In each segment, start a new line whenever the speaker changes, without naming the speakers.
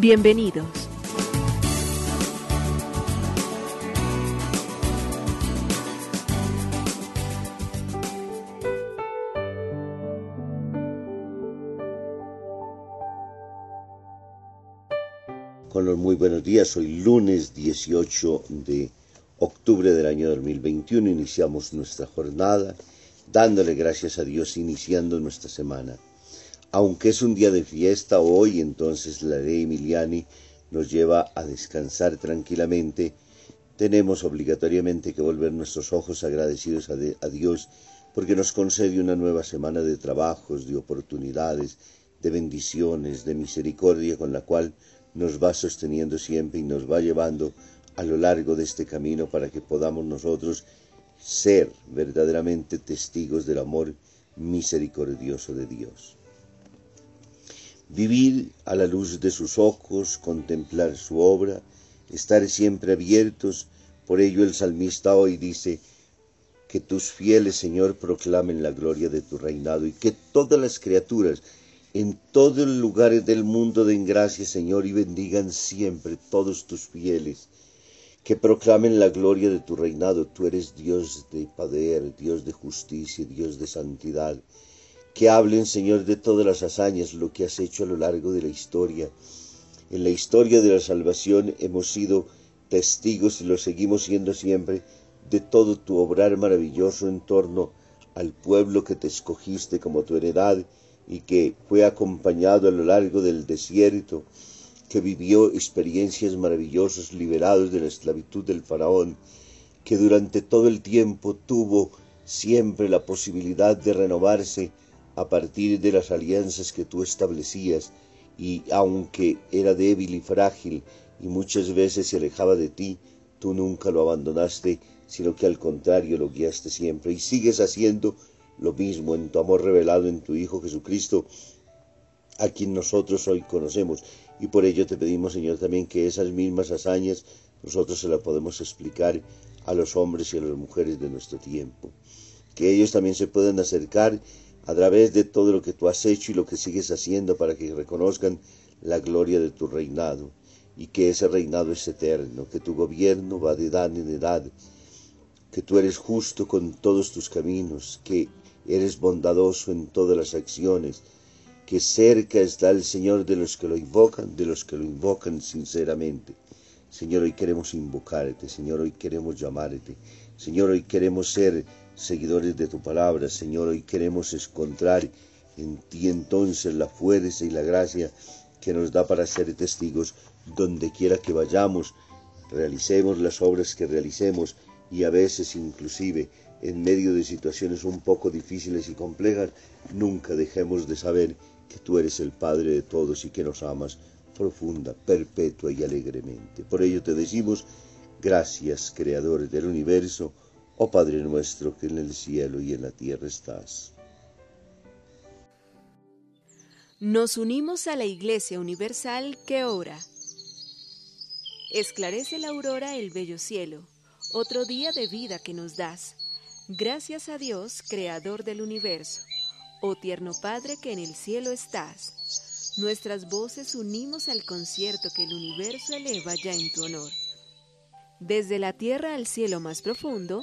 Bienvenidos.
Con los muy buenos días, hoy lunes 18 de octubre del año 2021 iniciamos nuestra jornada dándole gracias a Dios iniciando nuestra semana. Aunque es un día de fiesta hoy, entonces la ley Emiliani nos lleva a descansar tranquilamente, tenemos obligatoriamente que volver nuestros ojos agradecidos a, a Dios porque nos concede una nueva semana de trabajos, de oportunidades, de bendiciones, de misericordia con la cual nos va sosteniendo siempre y nos va llevando a lo largo de este camino para que podamos nosotros ser verdaderamente testigos del amor misericordioso de Dios. Vivir a la luz de sus ojos, contemplar su obra, estar siempre abiertos, por ello el salmista hoy dice, que tus fieles, Señor, proclamen la gloria de tu reinado y que todas las criaturas en todos los lugares del mundo den gracias, Señor, y bendigan siempre todos tus fieles que proclamen la gloria de tu reinado. Tú eres Dios de poder, Dios de justicia, Dios de santidad. Que hablen, Señor, de todas las hazañas, lo que has hecho a lo largo de la historia. En la historia de la salvación hemos sido testigos y lo seguimos siendo siempre de todo tu obrar maravilloso en torno al pueblo que te escogiste como tu heredad y que fue acompañado a lo largo del desierto que vivió experiencias maravillosas liberados de la esclavitud del faraón, que durante todo el tiempo tuvo siempre la posibilidad de renovarse a partir de las alianzas que tú establecías, y aunque era débil y frágil y muchas veces se alejaba de ti, tú nunca lo abandonaste, sino que al contrario lo guiaste siempre, y sigues haciendo lo mismo en tu amor revelado en tu Hijo Jesucristo, a quien nosotros hoy conocemos. Y por ello te pedimos, Señor, también que esas mismas hazañas nosotros se las podemos explicar a los hombres y a las mujeres de nuestro tiempo. Que ellos también se puedan acercar a través de todo lo que tú has hecho y lo que sigues haciendo para que reconozcan la gloria de tu reinado y que ese reinado es eterno, que tu gobierno va de edad en edad, que tú eres justo con todos tus caminos, que eres bondadoso en todas las acciones, que cerca está el Señor de los que lo invocan, de los que lo invocan sinceramente. Señor, hoy queremos invocarte, Señor, hoy queremos llamarte, Señor, hoy queremos ser seguidores de tu palabra, Señor, hoy queremos encontrar en ti entonces la fuerza y la gracia que nos da para ser testigos donde quiera que vayamos, realicemos las obras que realicemos y a veces inclusive en medio de situaciones un poco difíciles y complejas, nunca dejemos de saber que tú eres el Padre de todos y que nos amas profunda, perpetua y alegremente. Por ello te decimos, gracias, Creador del universo, oh Padre nuestro que en el cielo y en la tierra estás.
Nos unimos a la Iglesia Universal que ora. Esclarece la aurora el bello cielo, otro día de vida que nos das. Gracias a Dios, Creador del universo Oh tierno Padre que en el cielo estás, nuestras voces unimos al concierto que el universo eleva ya en tu honor. Desde la tierra al cielo más profundo,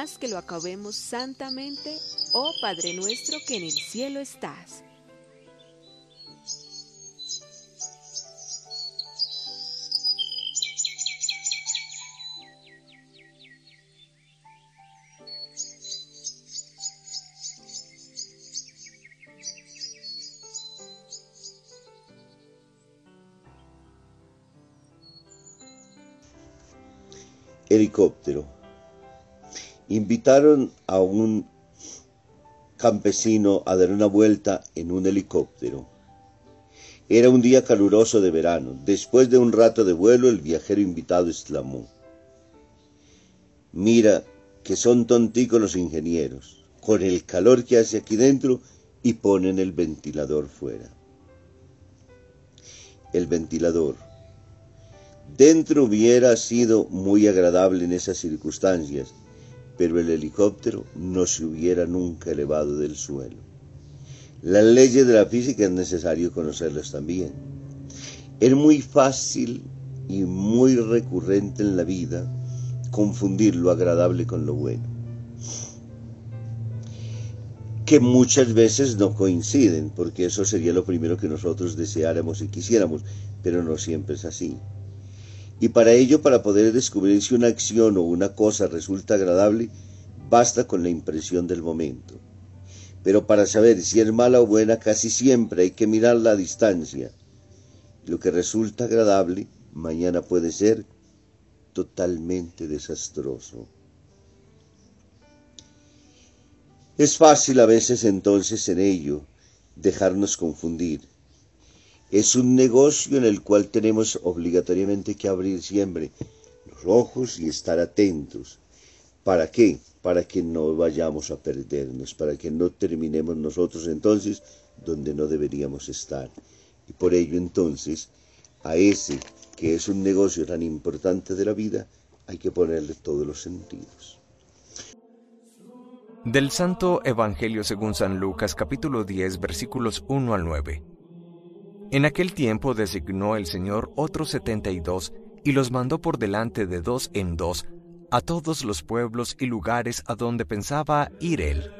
haz que lo acabemos santamente, oh Padre nuestro que en el cielo estás.
Helicóptero Invitaron a un campesino a dar una vuelta en un helicóptero. Era un día caluroso de verano. Después de un rato de vuelo, el viajero invitado exclamó, Mira que son tonticos los ingenieros, con el calor que hace aquí dentro y ponen el ventilador fuera. El ventilador. Dentro hubiera sido muy agradable en esas circunstancias, pero el helicóptero no se hubiera nunca elevado del suelo. Las leyes de la física es necesario conocerlas también. Es muy fácil y muy recurrente en la vida confundir lo agradable con lo bueno, que muchas veces no coinciden, porque eso sería lo primero que nosotros deseáramos y quisiéramos, pero no siempre es así. Y para ello, para poder descubrir si una acción o una cosa resulta agradable, basta con la impresión del momento. Pero para saber si es mala o buena, casi siempre hay que mirar la distancia. Lo que resulta agradable, mañana puede ser totalmente desastroso. Es fácil a veces entonces en ello dejarnos confundir es un negocio en el cual tenemos obligatoriamente que abrir siempre los ojos y estar atentos. ¿Para qué? Para que no vayamos a perdernos, para que no terminemos nosotros entonces donde no deberíamos estar. Y por ello entonces, a ese que es un negocio tan importante de la vida, hay que ponerle todos los sentidos.
Del Santo Evangelio según San Lucas capítulo 10 versículos 1 al 9. En aquel tiempo designó el Señor otros setenta y dos, y los mandó por delante de dos en dos a todos los pueblos y lugares a donde pensaba ir él.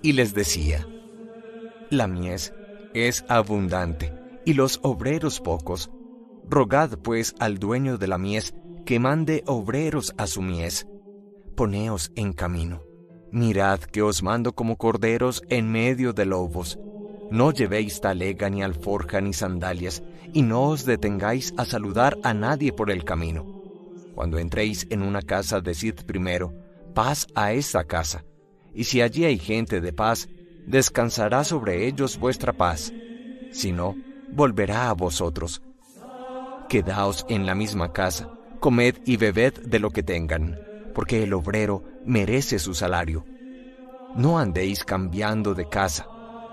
Y les decía, La mies es abundante, y los obreros pocos. Rogad pues al dueño de la mies que mande obreros a su mies. Poneos en camino. Mirad que os mando como corderos en medio de lobos. No llevéis talega ni alforja ni sandalias, y no os detengáis a saludar a nadie por el camino. Cuando entréis en una casa, decid primero, paz a esta casa. Y si allí hay gente de paz, descansará sobre ellos vuestra paz. Si no, volverá a vosotros. Quedaos en la misma casa, comed y bebed de lo que tengan, porque el obrero merece su salario. No andéis cambiando de casa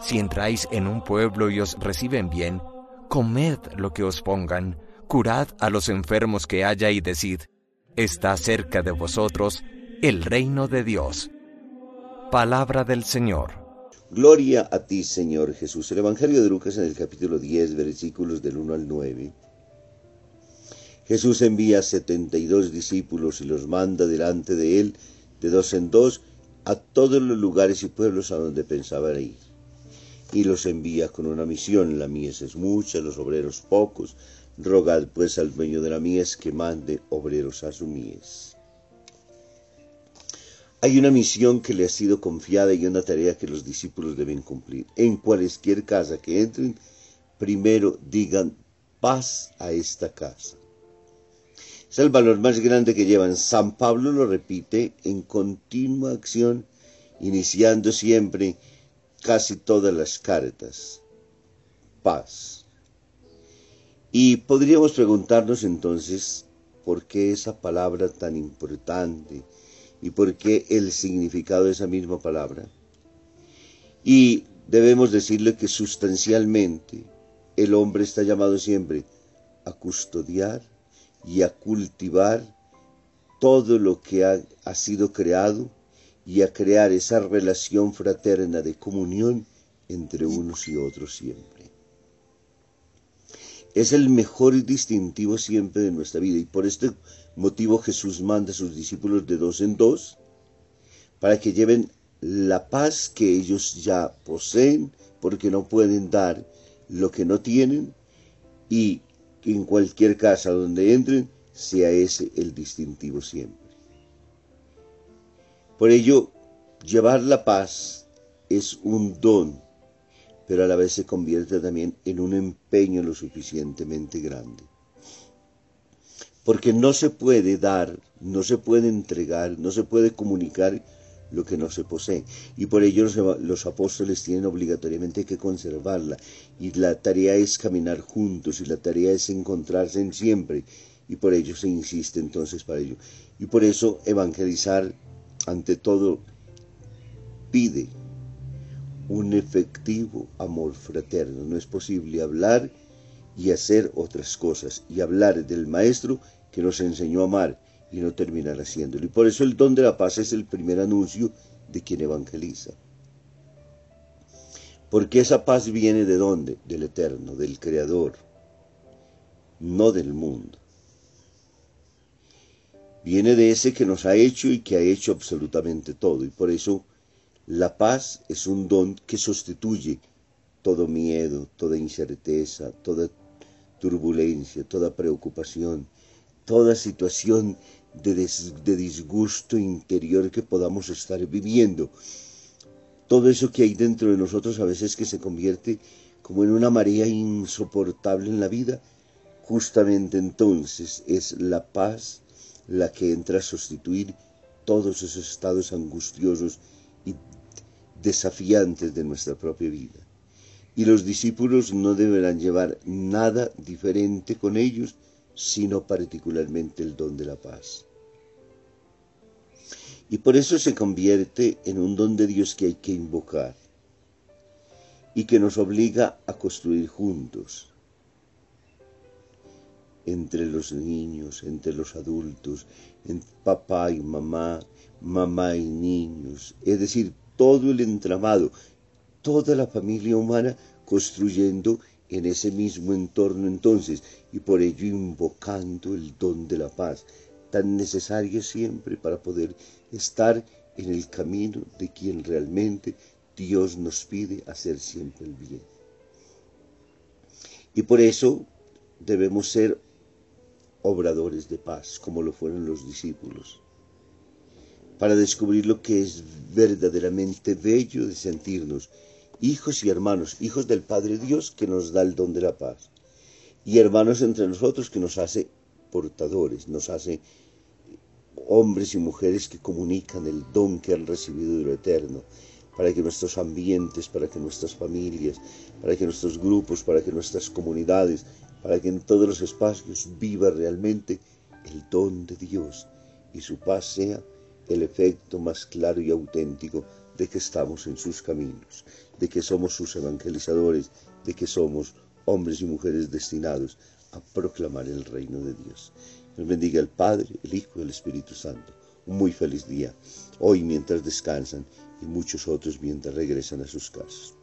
si entráis en un pueblo y os reciben bien, comed lo que os pongan, curad a los enfermos que haya y decid, está cerca de vosotros el reino de Dios. Palabra del Señor.
Gloria a ti, Señor Jesús. El Evangelio de Lucas en el capítulo 10, versículos del 1 al 9. Jesús envía a 72 discípulos y los manda delante de él, de dos en dos, a todos los lugares y pueblos a donde pensaba ir y los envía con una misión. La mies es mucha, los obreros pocos. Rogad pues al dueño de la mies que mande obreros a su mies. Hay una misión que le ha sido confiada y una tarea que los discípulos deben cumplir. En cualquier casa que entren, primero digan paz a esta casa. Es el valor más grande que llevan. San Pablo lo repite en continua acción, iniciando siempre casi todas las cartas. Paz. Y podríamos preguntarnos entonces por qué esa palabra tan importante y por qué el significado de esa misma palabra. Y debemos decirle que sustancialmente el hombre está llamado siempre a custodiar y a cultivar todo lo que ha, ha sido creado y a crear esa relación fraterna de comunión entre unos y otros siempre. Es el mejor distintivo siempre de nuestra vida y por este motivo Jesús manda a sus discípulos de dos en dos para que lleven la paz que ellos ya poseen porque no pueden dar lo que no tienen y en cualquier casa donde entren sea ese el distintivo siempre. Por ello, llevar la paz es un don, pero a la vez se convierte también en un empeño lo suficientemente grande. porque no se puede dar, no se puede entregar, no se puede comunicar lo que no se posee. Y por ello los, apóstoles tienen obligatoriamente que conservarla. Y la tarea es caminar juntos y la tarea es encontrarse en siempre. Y por ello se insiste entonces para ello. Y por eso evangelizar ante todo pide un efectivo amor fraterno. No es posible hablar y hacer otras cosas y hablar del Maestro que nos enseñó a amar y no terminar haciéndolo. Y por eso el don de la paz es el primer anuncio de quien evangeliza. Porque esa paz viene de dónde? Del Eterno, del Creador, no del mundo. Viene de ese que nos ha hecho y que ha hecho absolutamente todo. Y por eso la paz es un don que sustituye todo miedo, toda incerteza, toda turbulencia, toda preocupación, toda situación de, disgusto interior que podamos estar viviendo. Todo eso que hay dentro de nosotros a veces que se convierte como en una marea insoportable en la vida, justamente entonces es la paz la que entra a sustituir todos esos estados angustiosos y desafiantes de nuestra propia vida. Y los discípulos no deberán llevar nada diferente con ellos, sino particularmente el don de la paz. Y por eso se convierte en un don de Dios que hay que invocar y que nos obliga a construir juntos, entre los niños, entre los adultos, entre papá y mamá, mamá y niños, es decir, todo el entramado, toda la familia humana construyendo en ese mismo entorno entonces y por ello invocando el don de la paz, tan necesario siempre para poder estar en el camino de quien realmente Dios nos pide hacer siempre el bien. Y por eso debemos ser obradores de paz, como lo fueron los discípulos, para descubrir lo que es verdaderamente bello de sentirnos hijos y hermanos, hijos del Padre Dios que nos da el don de la paz, y hermanos entre nosotros que nos hace portadores, nos hace hombres y mujeres que comunican el don que han recibido de lo eterno, para que nuestros ambientes, para que nuestras familias, para que nuestros grupos, para que nuestras comunidades, para que en todos los espacios viva realmente el don de Dios y su paz sea el efecto más claro y auténtico de que estamos en sus caminos, de que somos sus evangelizadores, de que somos hombres y mujeres destinados a proclamar el reino de Dios. Bendiga el Padre, el Hijo y el Espíritu Santo. Un muy feliz día, hoy mientras descansan y muchos otros mientras regresan a sus casas.